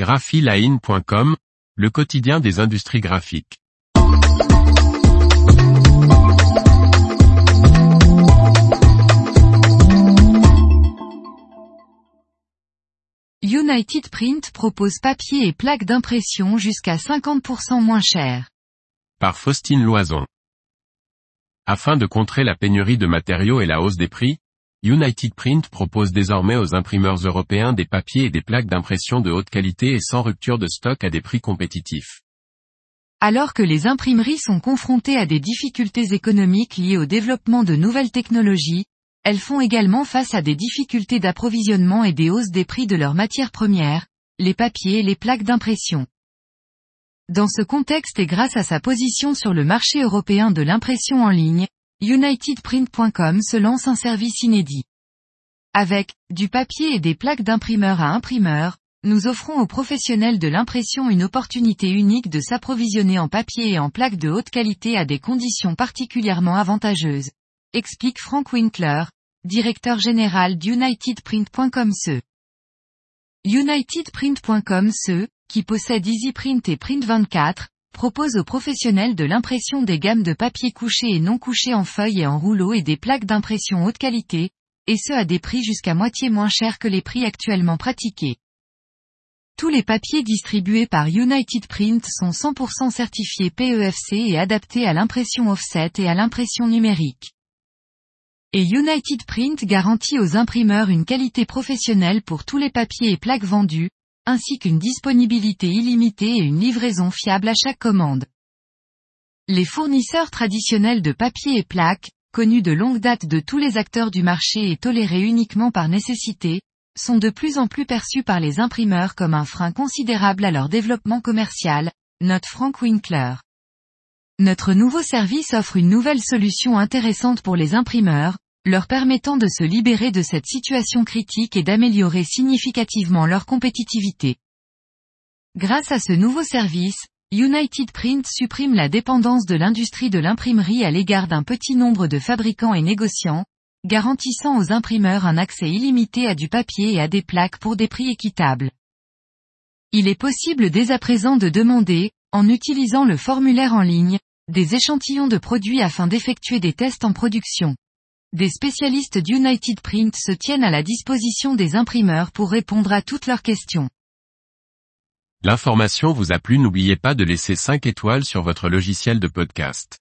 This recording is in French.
graphiline.com, le quotidien des industries graphiques. United Print propose papier et plaques d'impression jusqu'à 50% moins cher. Par Faustine Loison. Afin de contrer la pénurie de matériaux et la hausse des prix, United Print propose désormais aux imprimeurs européens des papiers et des plaques d'impression de haute qualité et sans rupture de stock à des prix compétitifs. Alors que les imprimeries sont confrontées à des difficultés économiques liées au développement de nouvelles technologies, elles font également face à des difficultés d'approvisionnement et des hausses des prix de leurs matières premières, les papiers et les plaques d'impression. Dans ce contexte et grâce à sa position sur le marché européen de l'impression en ligne, UnitedPrint.com se lance un service inédit. Avec du papier et des plaques d'imprimeur à imprimeur, nous offrons aux professionnels de l'impression une opportunité unique de s'approvisionner en papier et en plaques de haute qualité à des conditions particulièrement avantageuses. Explique Frank Winkler, directeur général d'UnitedPrint.com ce. UnitedPrint.com ce, qui possède EasyPrint et Print24, propose aux professionnels de l'impression des gammes de papier couché et non couché en feuilles et en rouleau et des plaques d'impression haute qualité, et ce à des prix jusqu'à moitié moins chers que les prix actuellement pratiqués. Tous les papiers distribués par United Print sont 100% certifiés PEFC et adaptés à l'impression offset et à l'impression numérique. Et United Print garantit aux imprimeurs une qualité professionnelle pour tous les papiers et plaques vendus, ainsi qu'une disponibilité illimitée et une livraison fiable à chaque commande. Les fournisseurs traditionnels de papier et plaques, connus de longue date de tous les acteurs du marché et tolérés uniquement par nécessité, sont de plus en plus perçus par les imprimeurs comme un frein considérable à leur développement commercial, note Frank Winkler. Notre nouveau service offre une nouvelle solution intéressante pour les imprimeurs, leur permettant de se libérer de cette situation critique et d'améliorer significativement leur compétitivité. Grâce à ce nouveau service, United Print supprime la dépendance de l'industrie de l'imprimerie à l'égard d'un petit nombre de fabricants et négociants, garantissant aux imprimeurs un accès illimité à du papier et à des plaques pour des prix équitables. Il est possible dès à présent de demander, en utilisant le formulaire en ligne, des échantillons de produits afin d'effectuer des tests en production. Des spécialistes d'United Print se tiennent à la disposition des imprimeurs pour répondre à toutes leurs questions. L'information vous a plu n'oubliez pas de laisser 5 étoiles sur votre logiciel de podcast.